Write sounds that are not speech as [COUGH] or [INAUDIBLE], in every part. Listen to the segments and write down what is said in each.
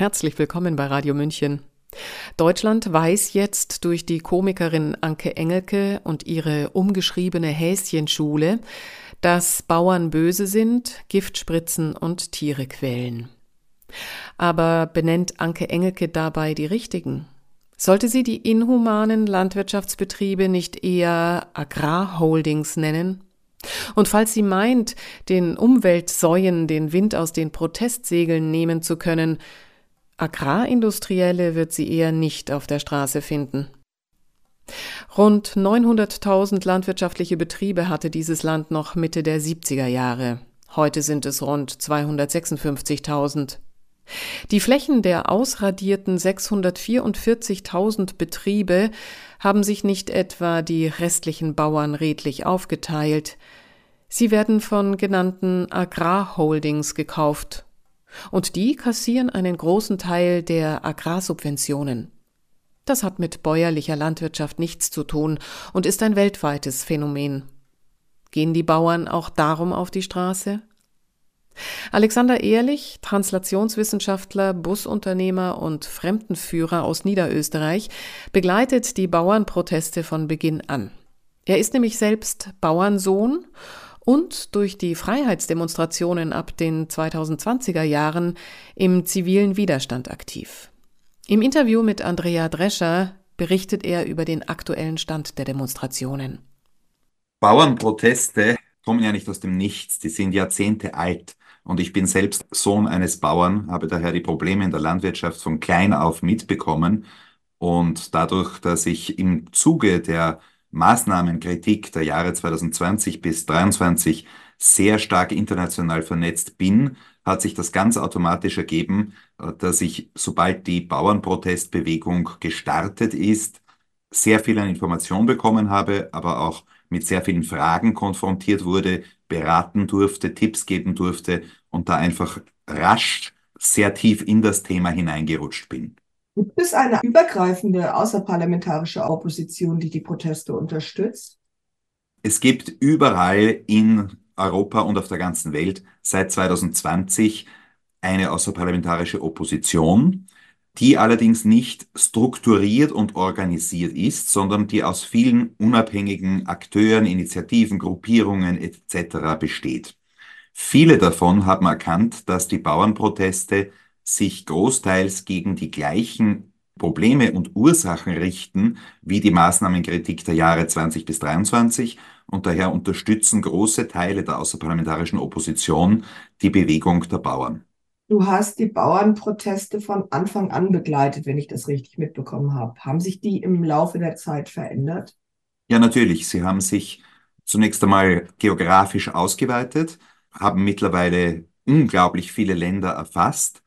Herzlich willkommen bei Radio München. Deutschland weiß jetzt durch die Komikerin Anke Engelke und ihre umgeschriebene Häschenschule, dass Bauern böse sind, Gift spritzen und Tiere quälen. Aber benennt Anke Engelke dabei die richtigen? Sollte sie die inhumanen Landwirtschaftsbetriebe nicht eher Agrarholdings nennen? Und falls sie meint, den Umweltsäuen den Wind aus den Protestsegeln nehmen zu können, Agrarindustrielle wird sie eher nicht auf der Straße finden. Rund 900.000 landwirtschaftliche Betriebe hatte dieses Land noch Mitte der 70er Jahre. Heute sind es rund 256.000. Die Flächen der ausradierten 644.000 Betriebe haben sich nicht etwa die restlichen Bauern redlich aufgeteilt. Sie werden von genannten Agrarholdings gekauft und die kassieren einen großen Teil der Agrarsubventionen. Das hat mit bäuerlicher Landwirtschaft nichts zu tun und ist ein weltweites Phänomen. Gehen die Bauern auch darum auf die Straße? Alexander Ehrlich, Translationswissenschaftler, Busunternehmer und Fremdenführer aus Niederösterreich, begleitet die Bauernproteste von Beginn an. Er ist nämlich selbst Bauernsohn und durch die Freiheitsdemonstrationen ab den 2020er Jahren im zivilen Widerstand aktiv. Im Interview mit Andrea Drescher berichtet er über den aktuellen Stand der Demonstrationen. Bauernproteste kommen ja nicht aus dem Nichts, die sind Jahrzehnte alt. Und ich bin selbst Sohn eines Bauern, habe daher die Probleme in der Landwirtschaft von klein auf mitbekommen. Und dadurch, dass ich im Zuge der Maßnahmenkritik der Jahre 2020 bis 2023 sehr stark international vernetzt bin, hat sich das ganz automatisch ergeben, äh, dass ich, sobald die Bauernprotestbewegung gestartet ist, sehr viel an Information bekommen habe, aber auch mit sehr vielen Fragen konfrontiert wurde, beraten durfte, Tipps geben durfte und da einfach rasch sehr tief in das Thema hineingerutscht bin. Gibt es eine übergreifende außerparlamentarische Opposition, die die Proteste unterstützt? Es gibt überall in Europa und auf der ganzen Welt seit 2020 eine außerparlamentarische Opposition, die allerdings nicht strukturiert und organisiert ist, sondern die aus vielen unabhängigen Akteuren, Initiativen, Gruppierungen etc. besteht. Viele davon haben erkannt, dass die Bauernproteste sich großteils gegen die gleichen Probleme und Ursachen richten wie die Maßnahmenkritik der Jahre 20 bis 23 und daher unterstützen große Teile der außerparlamentarischen Opposition die Bewegung der Bauern. Du hast die Bauernproteste von Anfang an begleitet, wenn ich das richtig mitbekommen habe. Haben sich die im Laufe der Zeit verändert? Ja, natürlich. Sie haben sich zunächst einmal geografisch ausgeweitet, haben mittlerweile unglaublich viele Länder erfasst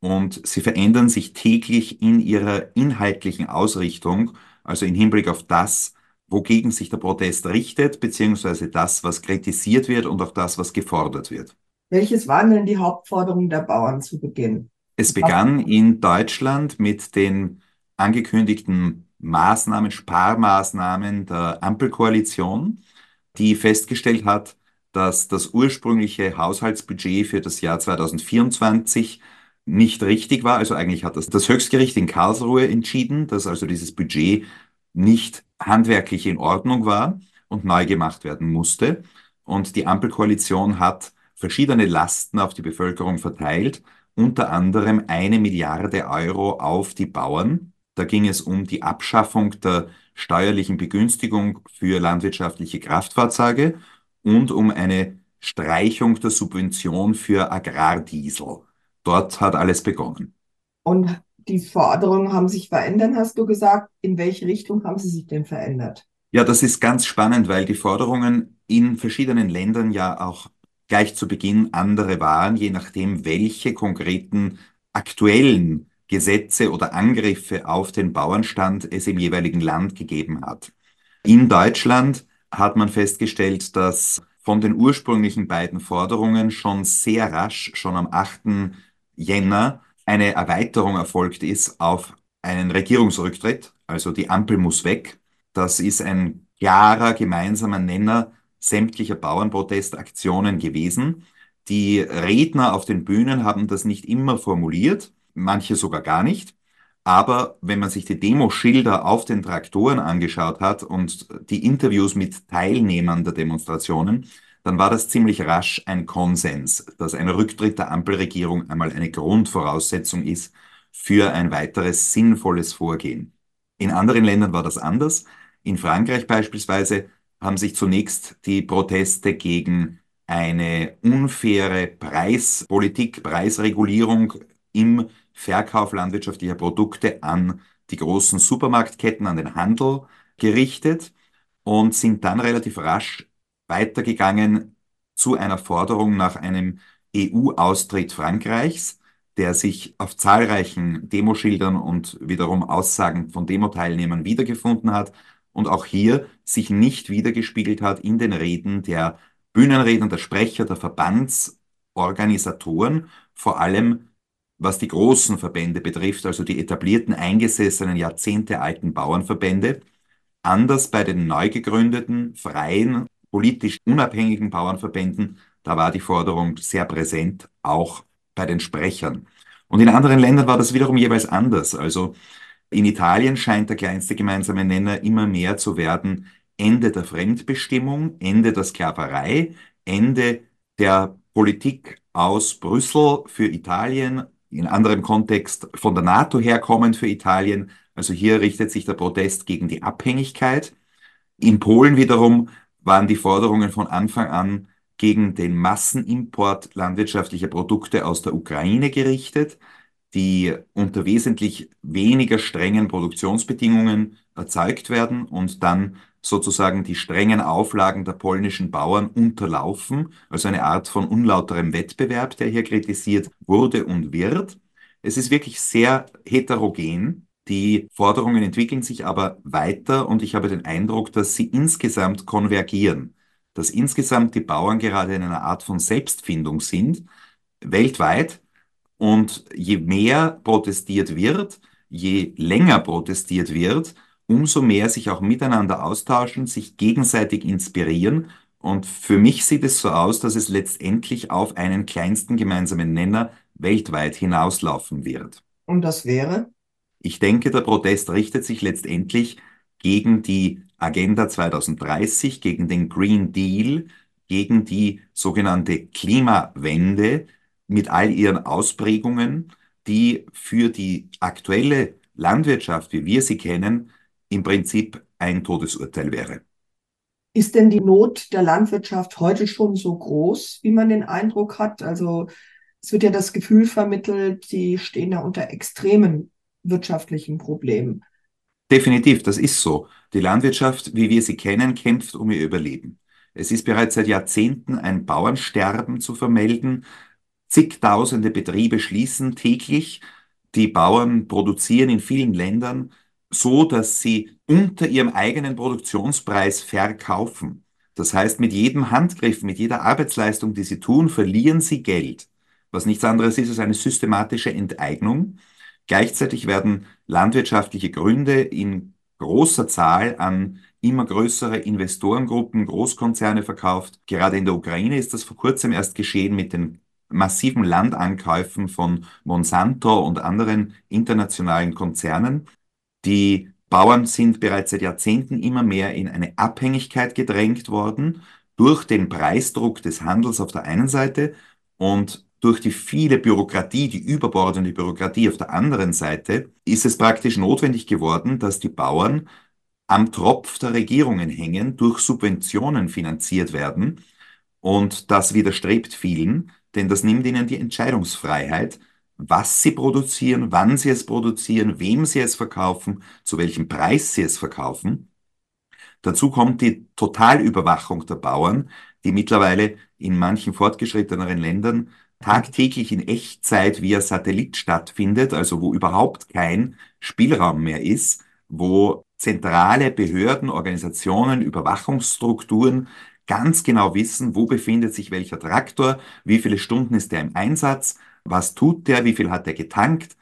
und sie verändern sich täglich in ihrer inhaltlichen Ausrichtung, also im Hinblick auf das, wogegen sich der Protest richtet, beziehungsweise das, was kritisiert wird und auch das, was gefordert wird. Welches waren denn die Hauptforderungen der Bauern zu Beginn? Es begann in Deutschland mit den angekündigten Maßnahmen, Sparmaßnahmen der Ampelkoalition, die festgestellt hat, dass das ursprüngliche Haushaltsbudget für das Jahr 2024 nicht richtig war. Also eigentlich hat das das Höchstgericht in Karlsruhe entschieden, dass also dieses Budget nicht handwerklich in Ordnung war und neu gemacht werden musste. Und die Ampelkoalition hat verschiedene Lasten auf die Bevölkerung verteilt, unter anderem eine Milliarde Euro auf die Bauern. Da ging es um die Abschaffung der steuerlichen Begünstigung für landwirtschaftliche Kraftfahrzeuge und um eine Streichung der Subvention für Agrardiesel. Dort hat alles begonnen. Und die Forderungen haben sich verändert, hast du gesagt. In welche Richtung haben sie sich denn verändert? Ja, das ist ganz spannend, weil die Forderungen in verschiedenen Ländern ja auch gleich zu Beginn andere waren, je nachdem, welche konkreten aktuellen Gesetze oder Angriffe auf den Bauernstand es im jeweiligen Land gegeben hat. In Deutschland hat man festgestellt, dass von den ursprünglichen beiden Forderungen schon sehr rasch, schon am 8. Jänner eine Erweiterung erfolgt ist auf einen Regierungsrücktritt, also die Ampel muss weg. Das ist ein klarer gemeinsamer Nenner sämtlicher Bauernprotestaktionen gewesen. Die Redner auf den Bühnen haben das nicht immer formuliert. manche sogar gar nicht. Aber wenn man sich die Demoschilder auf den Traktoren angeschaut hat und die Interviews mit Teilnehmern der Demonstrationen, dann war das ziemlich rasch ein Konsens, dass ein Rücktritt der Ampelregierung einmal eine Grundvoraussetzung ist für ein weiteres sinnvolles Vorgehen. In anderen Ländern war das anders. In Frankreich beispielsweise haben sich zunächst die Proteste gegen eine unfaire Preispolitik, Preisregulierung im Verkauf landwirtschaftlicher Produkte an die großen Supermarktketten, an den Handel gerichtet und sind dann relativ rasch weitergegangen zu einer Forderung nach einem EU-Austritt Frankreichs, der sich auf zahlreichen Demoschildern und wiederum Aussagen von Demoteilnehmern wiedergefunden hat und auch hier sich nicht wiedergespiegelt hat in den Reden der Bühnenredner, der Sprecher, der Verbandsorganisatoren, vor allem was die großen Verbände betrifft, also die etablierten, eingesessenen, jahrzehntealten Bauernverbände, anders bei den neu gegründeten, freien politisch unabhängigen Bauernverbänden, da war die Forderung sehr präsent, auch bei den Sprechern. Und in anderen Ländern war das wiederum jeweils anders. Also in Italien scheint der kleinste gemeinsame Nenner immer mehr zu werden Ende der Fremdbestimmung, Ende der Sklaverei, Ende der Politik aus Brüssel für Italien, in anderem Kontext von der NATO herkommend für Italien. Also hier richtet sich der Protest gegen die Abhängigkeit. In Polen wiederum waren die Forderungen von Anfang an gegen den Massenimport landwirtschaftlicher Produkte aus der Ukraine gerichtet, die unter wesentlich weniger strengen Produktionsbedingungen erzeugt werden und dann sozusagen die strengen Auflagen der polnischen Bauern unterlaufen, also eine Art von unlauterem Wettbewerb, der hier kritisiert wurde und wird. Es ist wirklich sehr heterogen die Forderungen entwickeln sich aber weiter und ich habe den Eindruck, dass sie insgesamt konvergieren, dass insgesamt die Bauern gerade in einer Art von Selbstfindung sind, weltweit. Und je mehr protestiert wird, je länger protestiert wird, umso mehr sich auch miteinander austauschen, sich gegenseitig inspirieren. Und für mich sieht es so aus, dass es letztendlich auf einen kleinsten gemeinsamen Nenner weltweit hinauslaufen wird. Und das wäre? Ich denke, der Protest richtet sich letztendlich gegen die Agenda 2030, gegen den Green Deal, gegen die sogenannte Klimawende mit all ihren Ausprägungen, die für die aktuelle Landwirtschaft, wie wir sie kennen, im Prinzip ein Todesurteil wäre. Ist denn die Not der Landwirtschaft heute schon so groß, wie man den Eindruck hat? Also es wird ja das Gefühl vermittelt, sie stehen ja unter extremen wirtschaftlichen Problemen. Definitiv, das ist so. Die Landwirtschaft, wie wir sie kennen, kämpft um ihr Überleben. Es ist bereits seit Jahrzehnten ein Bauernsterben zu vermelden. Zigtausende Betriebe schließen täglich. Die Bauern produzieren in vielen Ländern so, dass sie unter ihrem eigenen Produktionspreis verkaufen. Das heißt, mit jedem Handgriff, mit jeder Arbeitsleistung, die sie tun, verlieren sie Geld, was nichts anderes ist als eine systematische Enteignung. Gleichzeitig werden landwirtschaftliche Gründe in großer Zahl an immer größere Investorengruppen, Großkonzerne verkauft. Gerade in der Ukraine ist das vor kurzem erst geschehen mit den massiven Landankäufen von Monsanto und anderen internationalen Konzernen. Die Bauern sind bereits seit Jahrzehnten immer mehr in eine Abhängigkeit gedrängt worden durch den Preisdruck des Handels auf der einen Seite und durch die viele Bürokratie, die überbordende Bürokratie auf der anderen Seite, ist es praktisch notwendig geworden, dass die Bauern am Tropf der Regierungen hängen, durch Subventionen finanziert werden. Und das widerstrebt vielen, denn das nimmt ihnen die Entscheidungsfreiheit, was sie produzieren, wann sie es produzieren, wem sie es verkaufen, zu welchem Preis sie es verkaufen. Dazu kommt die Totalüberwachung der Bauern, die mittlerweile in manchen fortgeschritteneren Ländern tagtäglich in Echtzeit via Satellit stattfindet, also wo überhaupt kein Spielraum mehr ist, wo zentrale Behörden, Organisationen, Überwachungsstrukturen ganz genau wissen, wo befindet sich welcher Traktor, wie viele Stunden ist der im Einsatz, was tut der, wie viel hat er getankt.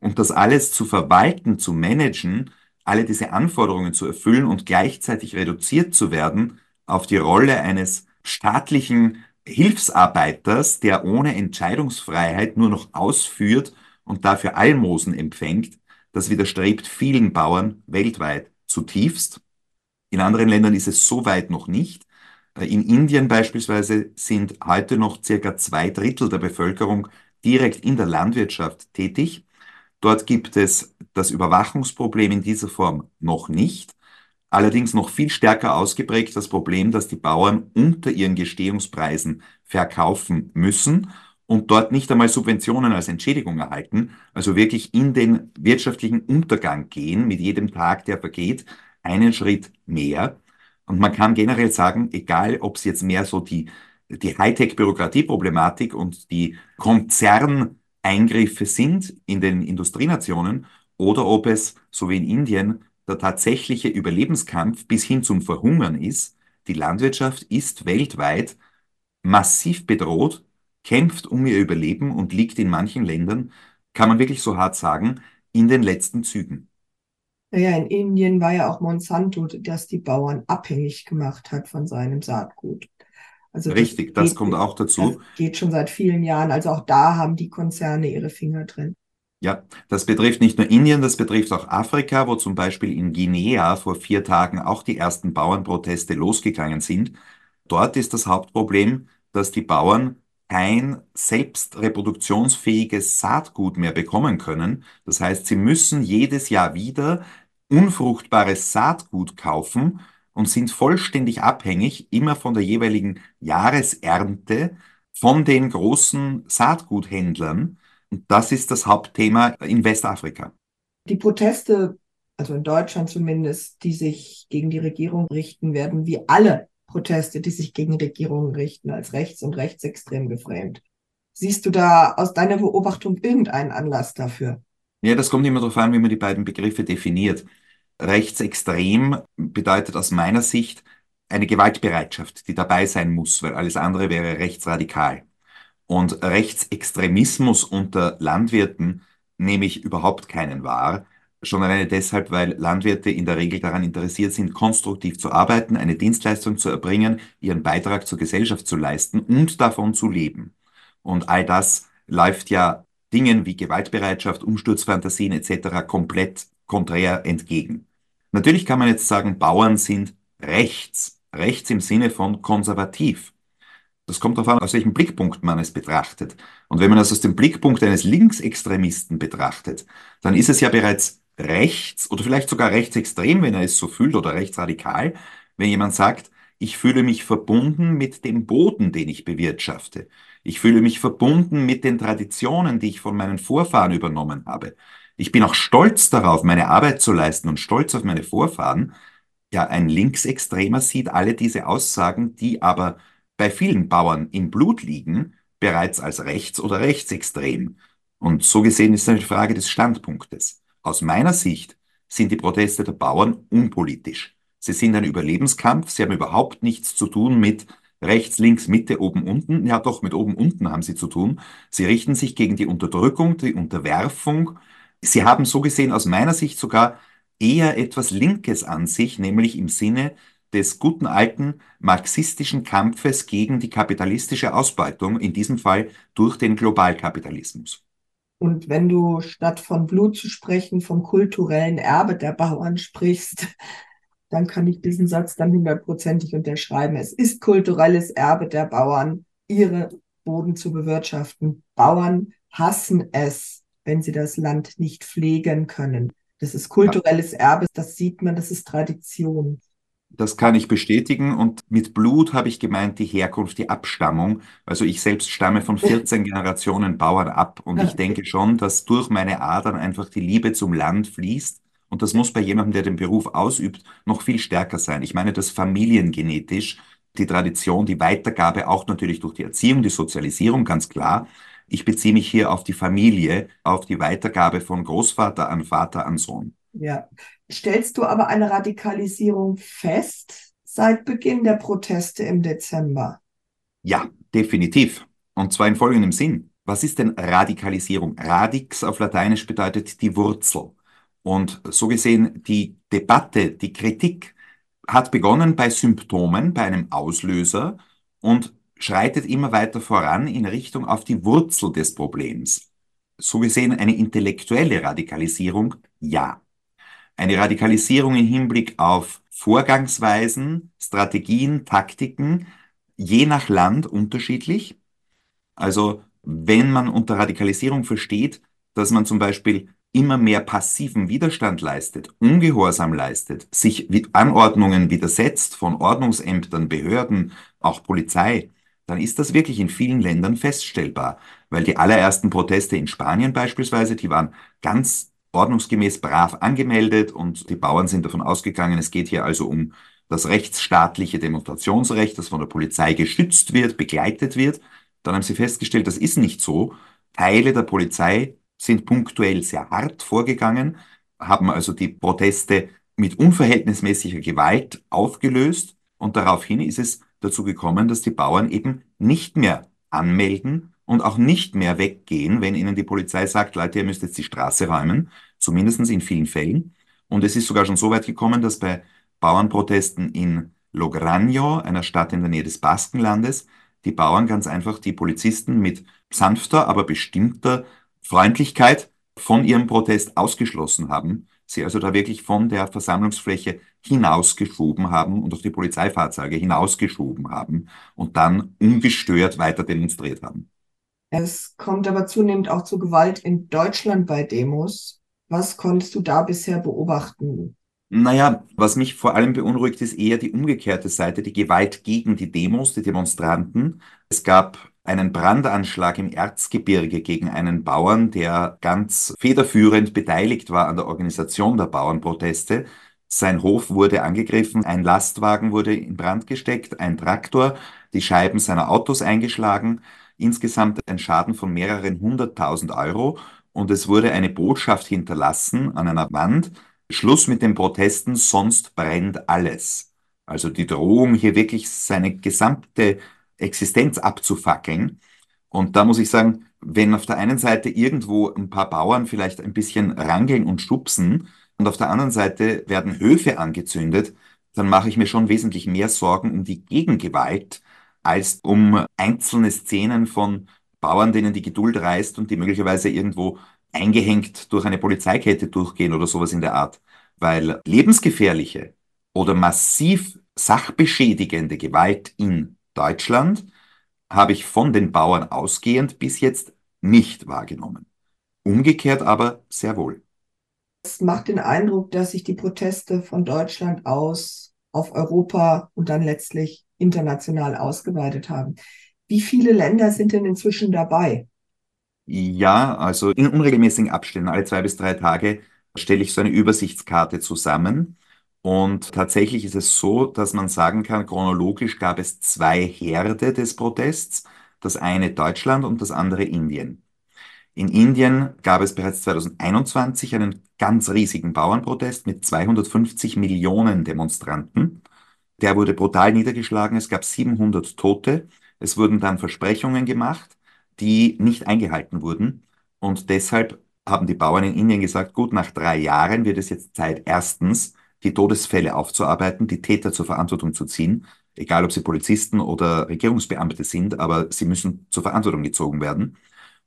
Und das alles zu verwalten, zu managen, alle diese Anforderungen zu erfüllen und gleichzeitig reduziert zu werden auf die Rolle eines staatlichen Hilfsarbeiters, der ohne Entscheidungsfreiheit nur noch ausführt und dafür Almosen empfängt, das widerstrebt vielen Bauern weltweit zutiefst. In anderen Ländern ist es so weit noch nicht. In Indien beispielsweise sind heute noch circa zwei Drittel der Bevölkerung direkt in der Landwirtschaft tätig. Dort gibt es das Überwachungsproblem in dieser Form noch nicht. Allerdings noch viel stärker ausgeprägt das Problem, dass die Bauern unter ihren Gestehungspreisen verkaufen müssen und dort nicht einmal Subventionen als Entschädigung erhalten, also wirklich in den wirtschaftlichen Untergang gehen, mit jedem Tag, der vergeht, einen Schritt mehr. Und man kann generell sagen, egal ob es jetzt mehr so die, die Hightech-Bürokratieproblematik und die Konzerneingriffe sind in den Industrienationen oder ob es, so wie in Indien, der tatsächliche Überlebenskampf bis hin zum Verhungern ist. Die Landwirtschaft ist weltweit massiv bedroht, kämpft um ihr Überleben und liegt in manchen Ländern, kann man wirklich so hart sagen, in den letzten Zügen. Naja, in Indien war ja auch Monsanto, das die Bauern abhängig gemacht hat von seinem Saatgut. Also das Richtig, das geht, kommt auch dazu. Das geht schon seit vielen Jahren. Also auch da haben die Konzerne ihre Finger drin. Ja, das betrifft nicht nur Indien, das betrifft auch Afrika, wo zum Beispiel in Guinea vor vier Tagen auch die ersten Bauernproteste losgegangen sind. Dort ist das Hauptproblem, dass die Bauern kein selbstreproduktionsfähiges Saatgut mehr bekommen können. Das heißt, sie müssen jedes Jahr wieder unfruchtbares Saatgut kaufen und sind vollständig abhängig immer von der jeweiligen Jahresernte von den großen Saatguthändlern. Und das ist das Hauptthema in Westafrika. Die Proteste, also in Deutschland zumindest, die sich gegen die Regierung richten, werden wie alle Proteste, die sich gegen Regierungen richten, als rechts- und rechtsextrem geframed. Siehst du da aus deiner Beobachtung irgendeinen Anlass dafür? Ja, das kommt immer darauf an, wie man die beiden Begriffe definiert. Rechtsextrem bedeutet aus meiner Sicht eine Gewaltbereitschaft, die dabei sein muss, weil alles andere wäre rechtsradikal. Und Rechtsextremismus unter Landwirten nehme ich überhaupt keinen wahr. Schon alleine deshalb, weil Landwirte in der Regel daran interessiert sind, konstruktiv zu arbeiten, eine Dienstleistung zu erbringen, ihren Beitrag zur Gesellschaft zu leisten und davon zu leben. Und all das läuft ja Dingen wie Gewaltbereitschaft, Umsturzfantasien etc. komplett konträr entgegen. Natürlich kann man jetzt sagen, Bauern sind rechts, rechts im Sinne von konservativ. Das kommt darauf an, aus welchem Blickpunkt man es betrachtet. Und wenn man das aus dem Blickpunkt eines Linksextremisten betrachtet, dann ist es ja bereits rechts oder vielleicht sogar rechtsextrem, wenn er es so fühlt, oder rechtsradikal, wenn jemand sagt, ich fühle mich verbunden mit dem Boden, den ich bewirtschafte. Ich fühle mich verbunden mit den Traditionen, die ich von meinen Vorfahren übernommen habe. Ich bin auch stolz darauf, meine Arbeit zu leisten und stolz auf meine Vorfahren. Ja, ein Linksextremer sieht alle diese Aussagen, die aber bei vielen Bauern im Blut liegen, bereits als rechts- oder rechtsextrem. Und so gesehen ist es eine Frage des Standpunktes. Aus meiner Sicht sind die Proteste der Bauern unpolitisch. Sie sind ein Überlebenskampf, sie haben überhaupt nichts zu tun mit rechts, links, Mitte, oben, unten. Ja, doch, mit oben, unten haben sie zu tun. Sie richten sich gegen die Unterdrückung, die Unterwerfung. Sie haben so gesehen aus meiner Sicht sogar eher etwas Linkes an sich, nämlich im Sinne des guten alten marxistischen Kampfes gegen die kapitalistische Ausbeutung, in diesem Fall durch den Globalkapitalismus. Und wenn du statt von Blut zu sprechen, vom kulturellen Erbe der Bauern sprichst, dann kann ich diesen Satz dann hundertprozentig unterschreiben. Es ist kulturelles Erbe der Bauern, ihre Boden zu bewirtschaften. Bauern hassen es, wenn sie das Land nicht pflegen können. Das ist kulturelles Erbe, das sieht man, das ist Tradition. Das kann ich bestätigen. Und mit Blut habe ich gemeint die Herkunft, die Abstammung. Also ich selbst stamme von [LAUGHS] 14 Generationen Bauern ab. Und ich denke schon, dass durch meine Adern einfach die Liebe zum Land fließt. Und das muss bei jemandem, der den Beruf ausübt, noch viel stärker sein. Ich meine das familiengenetisch, die Tradition, die Weitergabe, auch natürlich durch die Erziehung, die Sozialisierung, ganz klar. Ich beziehe mich hier auf die Familie, auf die Weitergabe von Großvater an Vater an Sohn. Ja. Stellst du aber eine Radikalisierung fest seit Beginn der Proteste im Dezember? Ja, definitiv. Und zwar in folgendem Sinn. Was ist denn Radikalisierung? Radix auf Lateinisch bedeutet die Wurzel. Und so gesehen, die Debatte, die Kritik hat begonnen bei Symptomen, bei einem Auslöser und schreitet immer weiter voran in Richtung auf die Wurzel des Problems. so gesehen eine intellektuelle Radikalisierung? Ja. Eine Radikalisierung im Hinblick auf Vorgangsweisen, Strategien, Taktiken, je nach Land unterschiedlich. Also wenn man unter Radikalisierung versteht, dass man zum Beispiel immer mehr passiven Widerstand leistet, Ungehorsam leistet, sich Anordnungen widersetzt von Ordnungsämtern, Behörden, auch Polizei, dann ist das wirklich in vielen Ländern feststellbar. Weil die allerersten Proteste in Spanien beispielsweise, die waren ganz ordnungsgemäß brav angemeldet und die Bauern sind davon ausgegangen, es geht hier also um das rechtsstaatliche Demonstrationsrecht, das von der Polizei geschützt wird, begleitet wird. Dann haben sie festgestellt, das ist nicht so. Teile der Polizei sind punktuell sehr hart vorgegangen, haben also die Proteste mit unverhältnismäßiger Gewalt aufgelöst und daraufhin ist es dazu gekommen, dass die Bauern eben nicht mehr anmelden und auch nicht mehr weggehen, wenn ihnen die Polizei sagt, Leute, ihr müsst jetzt die Straße räumen, zumindest in vielen Fällen. Und es ist sogar schon so weit gekommen, dass bei Bauernprotesten in Lograño, einer Stadt in der Nähe des Baskenlandes, die Bauern ganz einfach die Polizisten mit sanfter, aber bestimmter Freundlichkeit von ihrem Protest ausgeschlossen haben, sie also da wirklich von der Versammlungsfläche hinausgeschoben haben und auch die Polizeifahrzeuge hinausgeschoben haben und dann ungestört weiter demonstriert haben. Es kommt aber zunehmend auch zu Gewalt in Deutschland bei Demos. Was konntest du da bisher beobachten? Naja, was mich vor allem beunruhigt, ist eher die umgekehrte Seite, die Gewalt gegen die Demos, die Demonstranten. Es gab einen Brandanschlag im Erzgebirge gegen einen Bauern, der ganz federführend beteiligt war an der Organisation der Bauernproteste. Sein Hof wurde angegriffen, ein Lastwagen wurde in Brand gesteckt, ein Traktor, die Scheiben seiner Autos eingeschlagen, insgesamt ein Schaden von mehreren hunderttausend Euro und es wurde eine Botschaft hinterlassen an einer Wand, Schluss mit den Protesten, sonst brennt alles. Also die Drohung, hier wirklich seine gesamte Existenz abzufackeln. Und da muss ich sagen, wenn auf der einen Seite irgendwo ein paar Bauern vielleicht ein bisschen rangeln und schubsen und auf der anderen Seite werden Höfe angezündet, dann mache ich mir schon wesentlich mehr Sorgen um die Gegengewalt als um einzelne Szenen von Bauern, denen die Geduld reißt und die möglicherweise irgendwo eingehängt durch eine Polizeikette durchgehen oder sowas in der Art. Weil lebensgefährliche oder massiv sachbeschädigende Gewalt in Deutschland habe ich von den Bauern ausgehend bis jetzt nicht wahrgenommen. Umgekehrt aber sehr wohl. Es macht den Eindruck, dass sich die Proteste von Deutschland aus auf Europa und dann letztlich international ausgeweitet haben. Wie viele Länder sind denn inzwischen dabei? Ja, also in unregelmäßigen Abständen, alle zwei bis drei Tage, stelle ich so eine Übersichtskarte zusammen. Und tatsächlich ist es so, dass man sagen kann, chronologisch gab es zwei Herde des Protests, das eine Deutschland und das andere Indien. In Indien gab es bereits 2021 einen ganz riesigen Bauernprotest mit 250 Millionen Demonstranten. Der wurde brutal niedergeschlagen, es gab 700 Tote, es wurden dann Versprechungen gemacht die nicht eingehalten wurden. Und deshalb haben die Bauern in Indien gesagt, gut, nach drei Jahren wird es jetzt Zeit, erstens die Todesfälle aufzuarbeiten, die Täter zur Verantwortung zu ziehen, egal ob sie Polizisten oder Regierungsbeamte sind, aber sie müssen zur Verantwortung gezogen werden.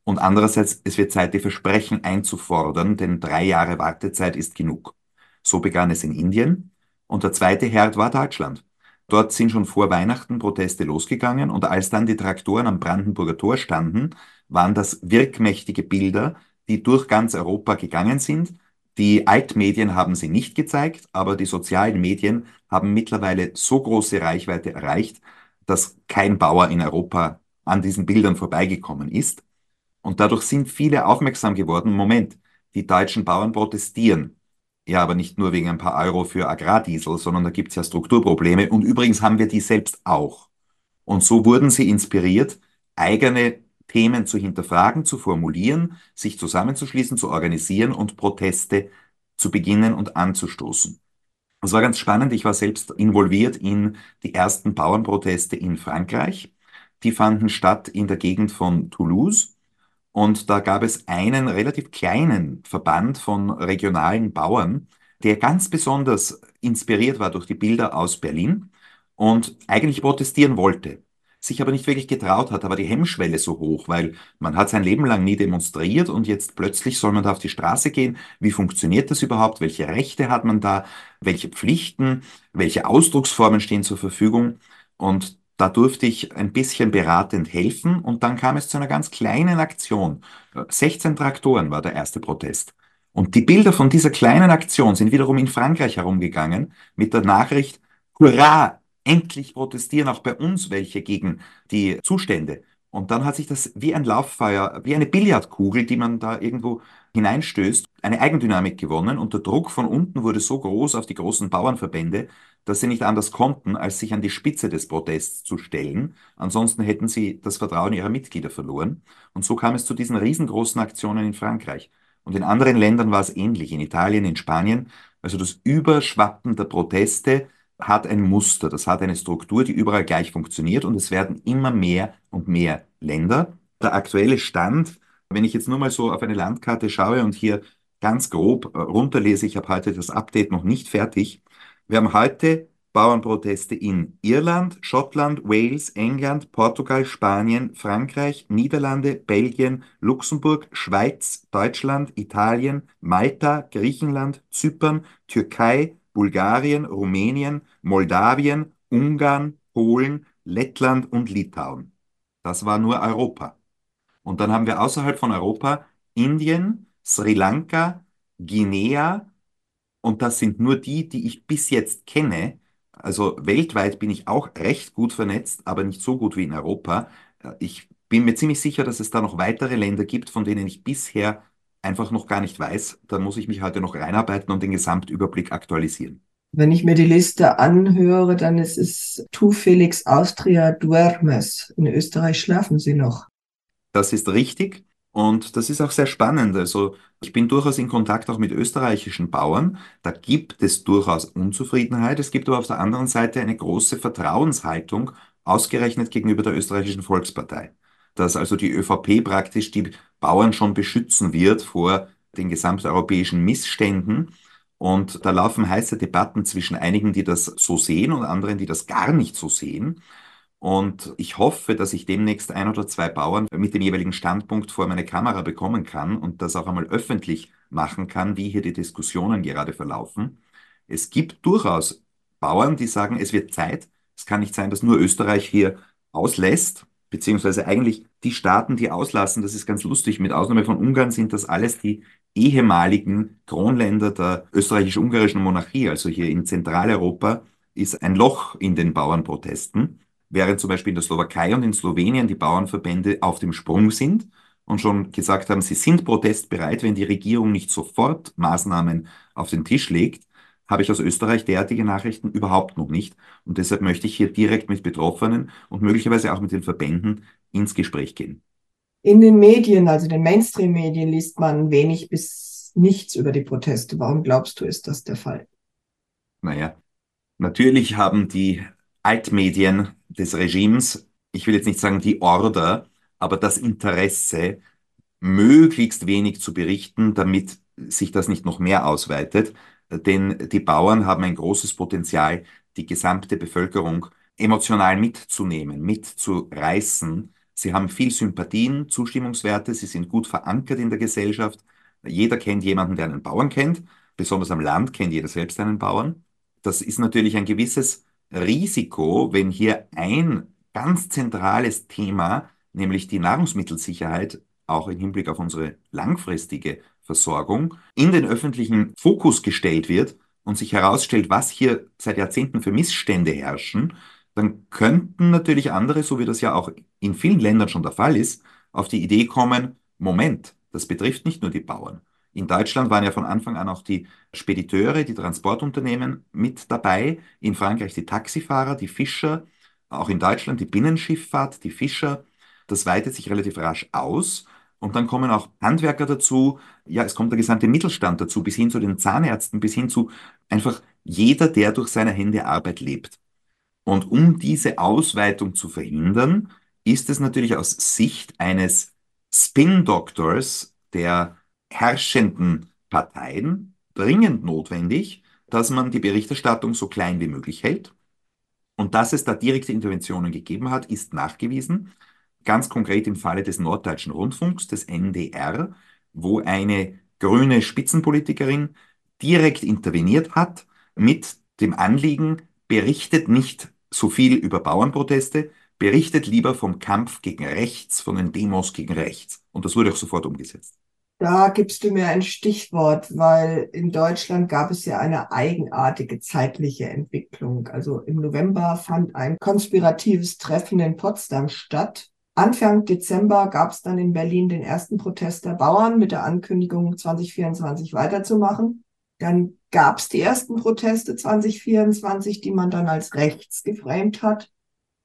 Und andererseits, es wird Zeit, die Versprechen einzufordern, denn drei Jahre Wartezeit ist genug. So begann es in Indien. Und der zweite Herd war Deutschland. Dort sind schon vor Weihnachten Proteste losgegangen und als dann die Traktoren am Brandenburger Tor standen, waren das wirkmächtige Bilder, die durch ganz Europa gegangen sind. Die Altmedien haben sie nicht gezeigt, aber die sozialen Medien haben mittlerweile so große Reichweite erreicht, dass kein Bauer in Europa an diesen Bildern vorbeigekommen ist. Und dadurch sind viele aufmerksam geworden, Moment, die deutschen Bauern protestieren. Ja, aber nicht nur wegen ein paar Euro für Agrardiesel, sondern da gibt es ja Strukturprobleme. Und übrigens haben wir die selbst auch. Und so wurden sie inspiriert, eigene Themen zu hinterfragen, zu formulieren, sich zusammenzuschließen, zu organisieren und Proteste zu beginnen und anzustoßen. Das war ganz spannend. Ich war selbst involviert in die ersten Bauernproteste in Frankreich. Die fanden statt in der Gegend von Toulouse. Und da gab es einen relativ kleinen Verband von regionalen Bauern, der ganz besonders inspiriert war durch die Bilder aus Berlin und eigentlich protestieren wollte. sich aber nicht wirklich getraut hat. War die Hemmschwelle so hoch, weil man hat sein Leben lang nie demonstriert und jetzt plötzlich soll man da auf die Straße gehen. Wie funktioniert das überhaupt? Welche Rechte hat man da? Welche Pflichten? Welche Ausdrucksformen stehen zur Verfügung? Und da durfte ich ein bisschen beratend helfen und dann kam es zu einer ganz kleinen Aktion. 16 Traktoren war der erste Protest. Und die Bilder von dieser kleinen Aktion sind wiederum in Frankreich herumgegangen mit der Nachricht, Hurra, endlich protestieren auch bei uns welche gegen die Zustände. Und dann hat sich das wie ein Lauffeuer, wie eine Billardkugel, die man da irgendwo hineinstößt, eine Eigendynamik gewonnen und der Druck von unten wurde so groß auf die großen Bauernverbände, dass sie nicht anders konnten, als sich an die Spitze des Protests zu stellen. Ansonsten hätten sie das Vertrauen ihrer Mitglieder verloren. Und so kam es zu diesen riesengroßen Aktionen in Frankreich. Und in anderen Ländern war es ähnlich, in Italien, in Spanien. Also das Überschwappen der Proteste hat ein Muster, das hat eine Struktur, die überall gleich funktioniert und es werden immer mehr und mehr Länder. Der aktuelle Stand, wenn ich jetzt nur mal so auf eine Landkarte schaue und hier ganz grob äh, runterlese, ich habe heute das Update noch nicht fertig. Wir haben heute Bauernproteste in Irland, Schottland, Wales, England, Portugal, Spanien, Frankreich, Niederlande, Belgien, Luxemburg, Schweiz, Deutschland, Italien, Malta, Griechenland, Zypern, Türkei, Bulgarien, Rumänien, Moldawien, Ungarn, Polen, Lettland und Litauen. Das war nur Europa. Und dann haben wir außerhalb von Europa Indien, Sri Lanka, Guinea und das sind nur die, die ich bis jetzt kenne. Also weltweit bin ich auch recht gut vernetzt, aber nicht so gut wie in Europa. Ich bin mir ziemlich sicher, dass es da noch weitere Länder gibt, von denen ich bisher einfach noch gar nicht weiß, dann muss ich mich heute noch reinarbeiten und den Gesamtüberblick aktualisieren. Wenn ich mir die Liste anhöre, dann ist es Tu Felix Austria Duermes. In Österreich schlafen sie noch. Das ist richtig und das ist auch sehr spannend. Also ich bin durchaus in Kontakt auch mit österreichischen Bauern. Da gibt es durchaus Unzufriedenheit. Es gibt aber auf der anderen Seite eine große Vertrauenshaltung, ausgerechnet gegenüber der österreichischen Volkspartei. Dass also die ÖVP praktisch die Bauern schon beschützen wird vor den gesamteuropäischen Missständen. Und da laufen heiße Debatten zwischen einigen, die das so sehen und anderen, die das gar nicht so sehen. Und ich hoffe, dass ich demnächst ein oder zwei Bauern mit dem jeweiligen Standpunkt vor meine Kamera bekommen kann und das auch einmal öffentlich machen kann, wie hier die Diskussionen gerade verlaufen. Es gibt durchaus Bauern, die sagen, es wird Zeit. Es kann nicht sein, dass nur Österreich hier auslässt beziehungsweise eigentlich die Staaten, die auslassen, das ist ganz lustig, mit Ausnahme von Ungarn sind das alles die ehemaligen Kronländer der österreichisch-ungarischen Monarchie, also hier in Zentraleuropa ist ein Loch in den Bauernprotesten, während zum Beispiel in der Slowakei und in Slowenien die Bauernverbände auf dem Sprung sind und schon gesagt haben, sie sind protestbereit, wenn die Regierung nicht sofort Maßnahmen auf den Tisch legt habe ich aus Österreich derartige Nachrichten überhaupt noch nicht. Und deshalb möchte ich hier direkt mit Betroffenen und möglicherweise auch mit den Verbänden ins Gespräch gehen. In den Medien, also den Mainstream-Medien, liest man wenig bis nichts über die Proteste. Warum glaubst du, ist das der Fall? Naja, natürlich haben die Altmedien des Regimes, ich will jetzt nicht sagen die Order, aber das Interesse, möglichst wenig zu berichten, damit sich das nicht noch mehr ausweitet denn die Bauern haben ein großes Potenzial, die gesamte Bevölkerung emotional mitzunehmen, mitzureißen. Sie haben viel Sympathien, Zustimmungswerte, sie sind gut verankert in der Gesellschaft. Jeder kennt jemanden, der einen Bauern kennt. Besonders am Land kennt jeder selbst einen Bauern. Das ist natürlich ein gewisses Risiko, wenn hier ein ganz zentrales Thema, nämlich die Nahrungsmittelsicherheit, auch im Hinblick auf unsere langfristige Versorgung in den öffentlichen Fokus gestellt wird und sich herausstellt, was hier seit Jahrzehnten für Missstände herrschen, dann könnten natürlich andere, so wie das ja auch in vielen Ländern schon der Fall ist, auf die Idee kommen, Moment, das betrifft nicht nur die Bauern. In Deutschland waren ja von Anfang an auch die Spediteure, die Transportunternehmen mit dabei, in Frankreich die Taxifahrer, die Fischer, auch in Deutschland die Binnenschifffahrt, die Fischer. Das weitet sich relativ rasch aus und dann kommen auch Handwerker dazu, ja, es kommt der gesamte Mittelstand dazu, bis hin zu den Zahnärzten, bis hin zu einfach jeder, der durch seine Hände Arbeit lebt. Und um diese Ausweitung zu verhindern, ist es natürlich aus Sicht eines Spin-Doctors der herrschenden Parteien dringend notwendig, dass man die Berichterstattung so klein wie möglich hält, Und dass es da direkte Interventionen gegeben hat, ist nachgewiesen. Ganz konkret im Falle des Norddeutschen Rundfunks, des NDR, wo eine grüne Spitzenpolitikerin direkt interveniert hat mit dem Anliegen, berichtet nicht so viel über Bauernproteste, berichtet lieber vom Kampf gegen rechts, von den Demos gegen rechts. Und das wurde auch sofort umgesetzt. Da gibst du mir ein Stichwort, weil in Deutschland gab es ja eine eigenartige zeitliche Entwicklung. Also im November fand ein konspiratives Treffen in Potsdam statt. Anfang Dezember gab es dann in Berlin den ersten Protest der Bauern mit der Ankündigung, 2024 weiterzumachen. Dann gab es die ersten Proteste 2024, die man dann als rechts geframed hat.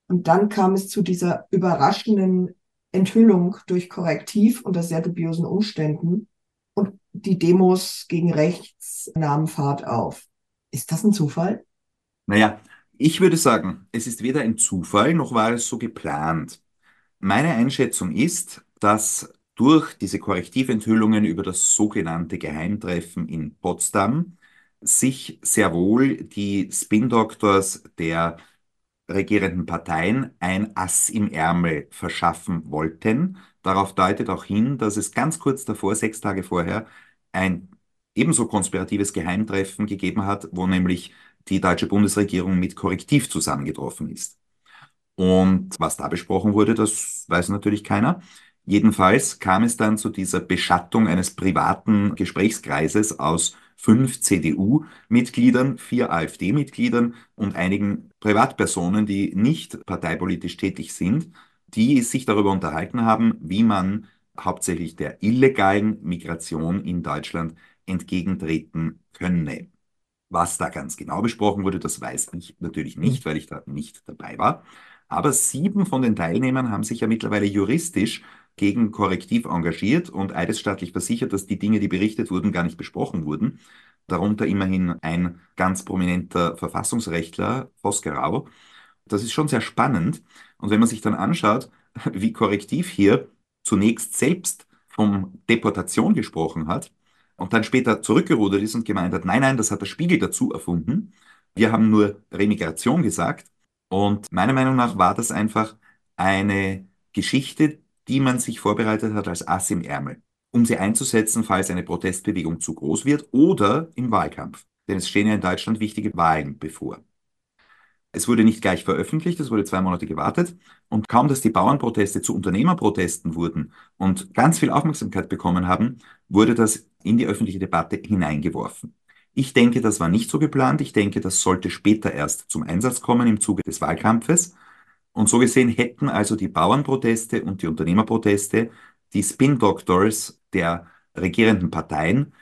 Und dann kam es zu dieser überraschenden Enthüllung durch Korrektiv unter sehr dubiosen Umständen. Und die Demos gegen rechts nahmen Fahrt auf. Ist das ein Zufall? Naja, ich würde sagen, es ist weder ein Zufall, noch war es so geplant. Meine Einschätzung ist, dass durch diese Korrektiventhüllungen über das sogenannte Geheimtreffen in Potsdam sich sehr wohl die Spin-Doctors der regierenden Parteien ein Ass im Ärmel verschaffen wollten. Darauf deutet auch hin, dass es ganz kurz davor, sechs Tage vorher, ein ebenso konspiratives Geheimtreffen gegeben hat, wo nämlich die deutsche Bundesregierung mit Korrektiv zusammengetroffen ist. Und was da besprochen wurde, das weiß natürlich keiner. Jedenfalls kam es dann zu dieser Beschattung eines privaten Gesprächskreises aus fünf CDU-Mitgliedern, vier AfD-Mitgliedern und einigen Privatpersonen, die nicht parteipolitisch tätig sind, die sich darüber unterhalten haben, wie man hauptsächlich der illegalen Migration in Deutschland entgegentreten könne. Was da ganz genau besprochen wurde, das weiß ich natürlich nicht, weil ich da nicht dabei war. Aber sieben von den Teilnehmern haben sich ja mittlerweile juristisch gegen Korrektiv engagiert und eidesstattlich versichert, dass die Dinge, die berichtet wurden, gar nicht besprochen wurden. Darunter immerhin ein ganz prominenter Verfassungsrechtler, Vosgerau. Das ist schon sehr spannend. Und wenn man sich dann anschaut, [LAUGHS] wie Korrektiv hier zunächst selbst von Deportation gesprochen hat und dann später zurückgerudert ist und gemeint hat, nein, nein, das hat der Spiegel dazu erfunden. Wir haben nur Remigration gesagt. Und meiner Meinung nach war das einfach eine Geschichte, die man sich vorbereitet hat als Ass im Ärmel, um sie einzusetzen, falls eine Protestbewegung zu groß wird oder im Wahlkampf. Denn es stehen ja in Deutschland wichtige Wahlen bevor. Es wurde nicht gleich veröffentlicht, es wurde zwei Monate gewartet und kaum, dass die Bauernproteste zu Unternehmerprotesten wurden und ganz viel Aufmerksamkeit bekommen haben, wurde das in die öffentliche Debatte hineingeworfen. Ich denke, das war nicht so geplant. Ich denke, das sollte später erst zum Einsatz kommen im Zuge des Wahlkampfes. Und so gesehen hätten also die Bauernproteste und die Unternehmerproteste die Spin-Doctors der regierenden Parteien,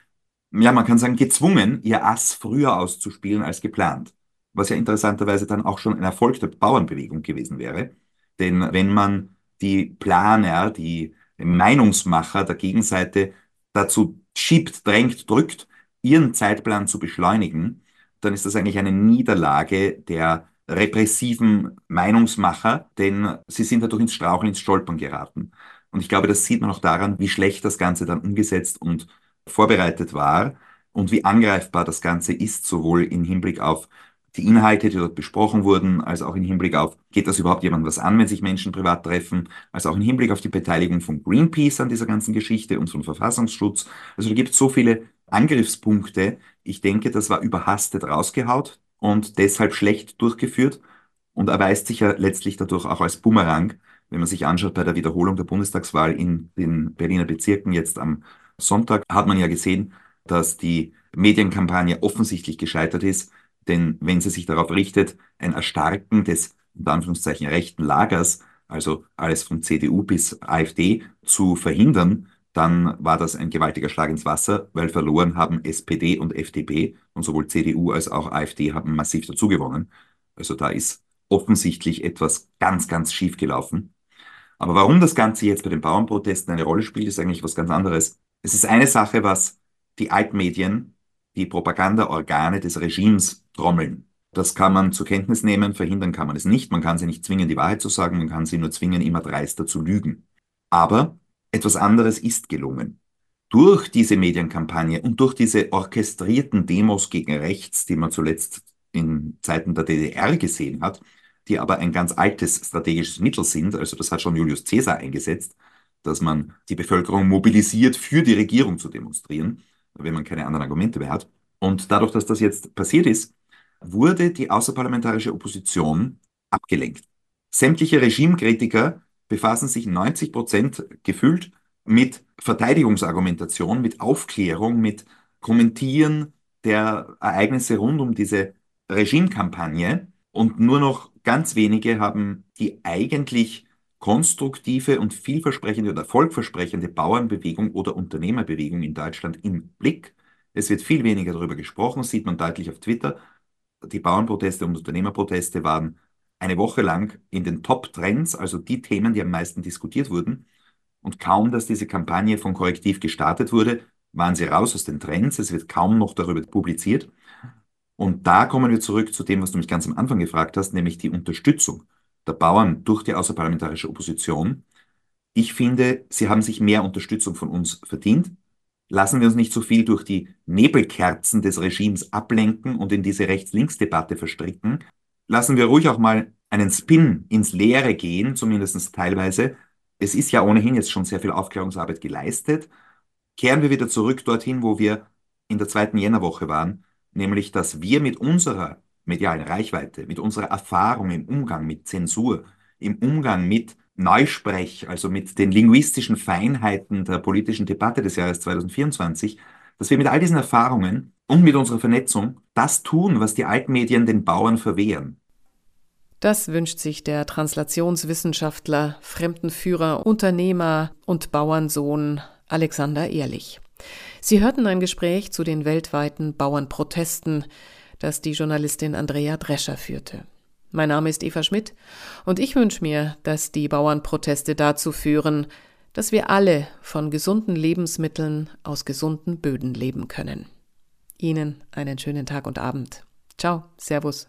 ja, man kann sagen, gezwungen, ihr Ass früher auszuspielen als geplant. Was ja interessanterweise dann auch schon ein Erfolg der Bauernbewegung gewesen wäre. Denn wenn man die Planer, die Meinungsmacher der Gegenseite dazu schiebt, drängt, drückt, ihren Zeitplan zu beschleunigen, dann ist das eigentlich eine Niederlage der repressiven Meinungsmacher, denn sie sind dadurch ins Straucheln, ins Stolpern geraten. Und ich glaube, das sieht man auch daran, wie schlecht das Ganze dann umgesetzt und vorbereitet war und wie angreifbar das Ganze ist, sowohl im Hinblick auf die Inhalte, die dort besprochen wurden, als auch im Hinblick auf, geht das überhaupt jemandem was an, wenn sich Menschen privat treffen, als auch im Hinblick auf die Beteiligung von Greenpeace an dieser ganzen Geschichte und von Verfassungsschutz. Also da gibt es so viele Angriffspunkte. Ich denke, das war überhastet rausgehaut und deshalb schlecht durchgeführt und erweist sich ja letztlich dadurch auch als Bumerang, wenn man sich anschaut bei der Wiederholung der Bundestagswahl in den Berliner Bezirken jetzt am Sonntag, hat man ja gesehen, dass die Medienkampagne offensichtlich gescheitert ist, denn wenn sie sich darauf richtet, ein Erstarken des unter Anführungszeichen rechten Lagers, also alles von CDU bis AfD, zu verhindern, dann war das ein gewaltiger Schlag ins Wasser, weil verloren haben SPD und FDP und sowohl CDU als auch AfD haben massiv dazugewonnen. Also da ist offensichtlich etwas ganz, ganz schief gelaufen. Aber warum das Ganze jetzt bei den Bauernprotesten eine Rolle spielt, ist eigentlich was ganz anderes. Es ist eine Sache, was die Altmedien, die Propagandaorgane des Regimes trommeln. Das kann man zur Kenntnis nehmen, verhindern kann man es nicht. Man kann sie nicht zwingen, die Wahrheit zu sagen, man kann sie nur zwingen, immer dreister zu lügen. Aber etwas anderes ist gelungen. Durch diese Medienkampagne und durch diese orchestrierten Demos gegen rechts, die man zuletzt in Zeiten der DDR gesehen hat, die aber ein ganz altes strategisches Mittel sind. Also das hat schon Julius Caesar eingesetzt, dass man die Bevölkerung mobilisiert, für die Regierung zu demonstrieren, wenn man keine anderen Argumente mehr hat. Und dadurch, dass das jetzt passiert ist, wurde die außerparlamentarische Opposition abgelenkt. Sämtliche Regimekritiker befassen sich 90 Prozent gefühlt mit Verteidigungsargumentation, mit Aufklärung, mit Kommentieren der Ereignisse rund um diese Regimekampagne. Und nur noch ganz wenige haben die eigentlich konstruktive und vielversprechende oder erfolgversprechende Bauernbewegung oder Unternehmerbewegung in Deutschland im Blick. Es wird viel weniger darüber gesprochen, sieht man deutlich auf Twitter. Die Bauernproteste und Unternehmerproteste waren eine Woche lang in den Top-Trends, also die Themen, die am meisten diskutiert wurden. Und kaum, dass diese Kampagne von Korrektiv gestartet wurde, waren sie raus aus den Trends. Es wird kaum noch darüber publiziert. Und da kommen wir zurück zu dem, was du mich ganz am Anfang gefragt hast, nämlich die Unterstützung der Bauern durch die außerparlamentarische Opposition. Ich finde, sie haben sich mehr Unterstützung von uns verdient. Lassen wir uns nicht so viel durch die Nebelkerzen des Regimes ablenken und in diese Rechts-Links-Debatte verstricken. Lassen wir ruhig auch mal einen Spin ins Leere gehen, zumindest teilweise. Es ist ja ohnehin jetzt schon sehr viel Aufklärungsarbeit geleistet. Kehren wir wieder zurück dorthin, wo wir in der zweiten Jännerwoche waren, nämlich dass wir mit unserer medialen Reichweite, mit unserer Erfahrung im Umgang mit Zensur, im Umgang mit Neusprech, also mit den linguistischen Feinheiten der politischen Debatte des Jahres 2024, dass wir mit all diesen Erfahrungen und mit unserer Vernetzung das tun, was die Altmedien den Bauern verwehren. Das wünscht sich der Translationswissenschaftler, Fremdenführer, Unternehmer und Bauernsohn Alexander Ehrlich. Sie hörten ein Gespräch zu den weltweiten Bauernprotesten, das die Journalistin Andrea Drescher führte. Mein Name ist Eva Schmidt und ich wünsche mir, dass die Bauernproteste dazu führen, dass wir alle von gesunden Lebensmitteln aus gesunden Böden leben können. Ihnen einen schönen Tag und Abend. Ciao, Servus.